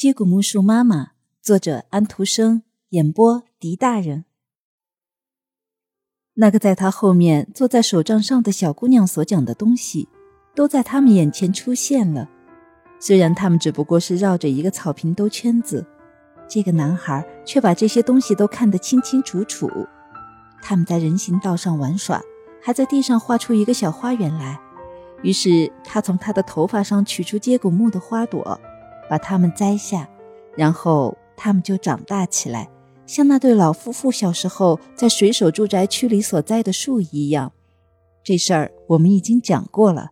接骨木树妈妈，作者安徒生，演播狄大人。那个在他后面坐在手杖上的小姑娘所讲的东西，都在他们眼前出现了。虽然他们只不过是绕着一个草坪兜圈子，这个男孩却把这些东西都看得清清楚楚。他们在人行道上玩耍，还在地上画出一个小花园来。于是他从他的头发上取出接骨木的花朵。把它们摘下，然后它们就长大起来，像那对老夫妇小时候在水手住宅区里所栽的树一样。这事儿我们已经讲过了。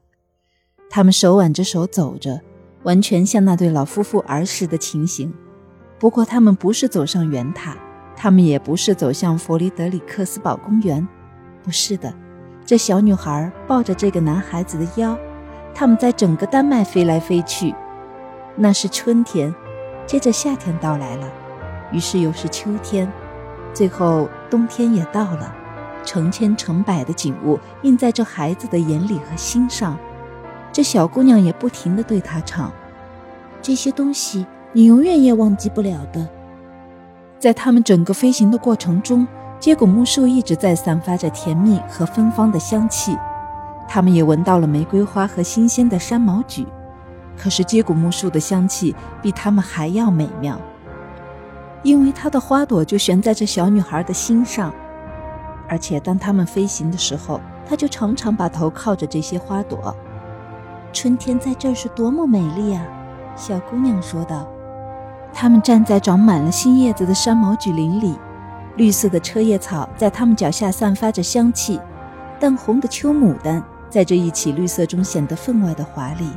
他们手挽着手走着，完全像那对老夫妇儿时的情形。不过他们不是走上圆塔，他们也不是走向弗里德里克斯堡公园，不是的。这小女孩抱着这个男孩子的腰，他们在整个丹麦飞来飞去。那是春天，接着夏天到来了，于是又是秋天，最后冬天也到了。成千成百的景物映在这孩子的眼里和心上，这小姑娘也不停地对他唱：“这些东西你永远也忘记不了的。”在他们整个飞行的过程中，接骨木树一直在散发着甜蜜和芬芳的香气，他们也闻到了玫瑰花和新鲜的山毛榉。可是接骨木树的香气比它们还要美妙，因为它的花朵就悬在这小女孩的心上，而且当它们飞行的时候，她就常常把头靠着这些花朵。春天在这是多么美丽啊！小姑娘说道。他们站在长满了新叶子的山毛榉林里，绿色的车叶草在他们脚下散发着香气，淡红的秋牡丹在这一起绿色中显得分外的华丽。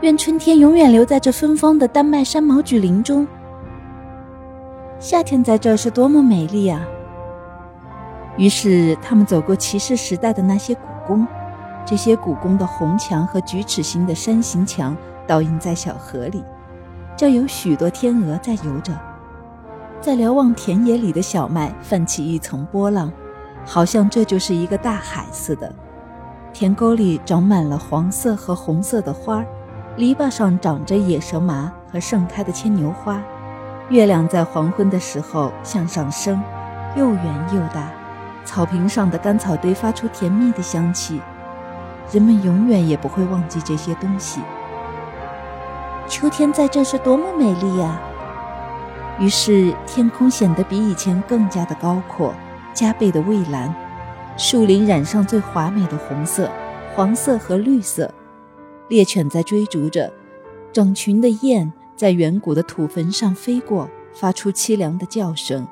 愿春天永远留在这芬芳的丹麦山毛榉林中。夏天在这是多么美丽啊！于是他们走过骑士时代的那些古宫，这些古宫的红墙和锯齿形的山形墙倒映在小河里，这有许多天鹅在游着，在瞭望田野里的小麦泛起一层波浪，好像这就是一个大海似的。田沟里长满了黄色和红色的花儿，篱笆上长着野蛇麻和盛开的牵牛花。月亮在黄昏的时候向上升，又圆又大。草坪上的干草堆发出甜蜜的香气。人们永远也不会忘记这些东西。秋天在这是多么美丽呀！于是天空显得比以前更加的高阔，加倍的蔚蓝。树林染上最华美的红色、黄色和绿色，猎犬在追逐着，整群的雁在远古的土坟上飞过，发出凄凉的叫声。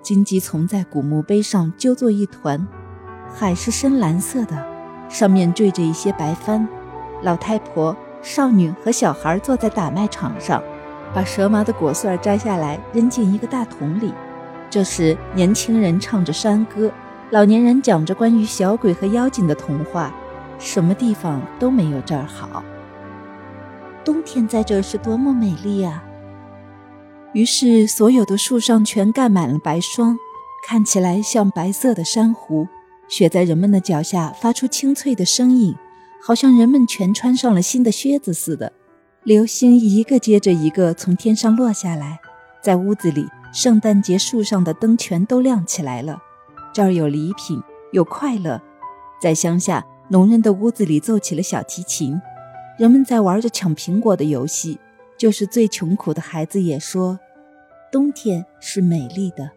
荆棘丛在古墓碑上揪作一团，海是深蓝色的，上面缀着一些白帆。老太婆、少女和小孩坐在打麦场上，把蛇麻的果穗摘下来扔进一个大桶里。这时，年轻人唱着山歌。老年人讲着关于小鬼和妖精的童话，什么地方都没有这儿好。冬天在这是多么美丽啊！于是，所有的树上全盖满了白霜，看起来像白色的珊瑚。雪在人们的脚下发出清脆的声音，好像人们全穿上了新的靴子似的。流星一个接着一个从天上落下来，在屋子里，圣诞节树上的灯全都亮起来了。这儿有礼品，有快乐。在乡下，农人的屋子里奏起了小提琴，人们在玩着抢苹果的游戏。就是最穷苦的孩子也说，冬天是美丽的。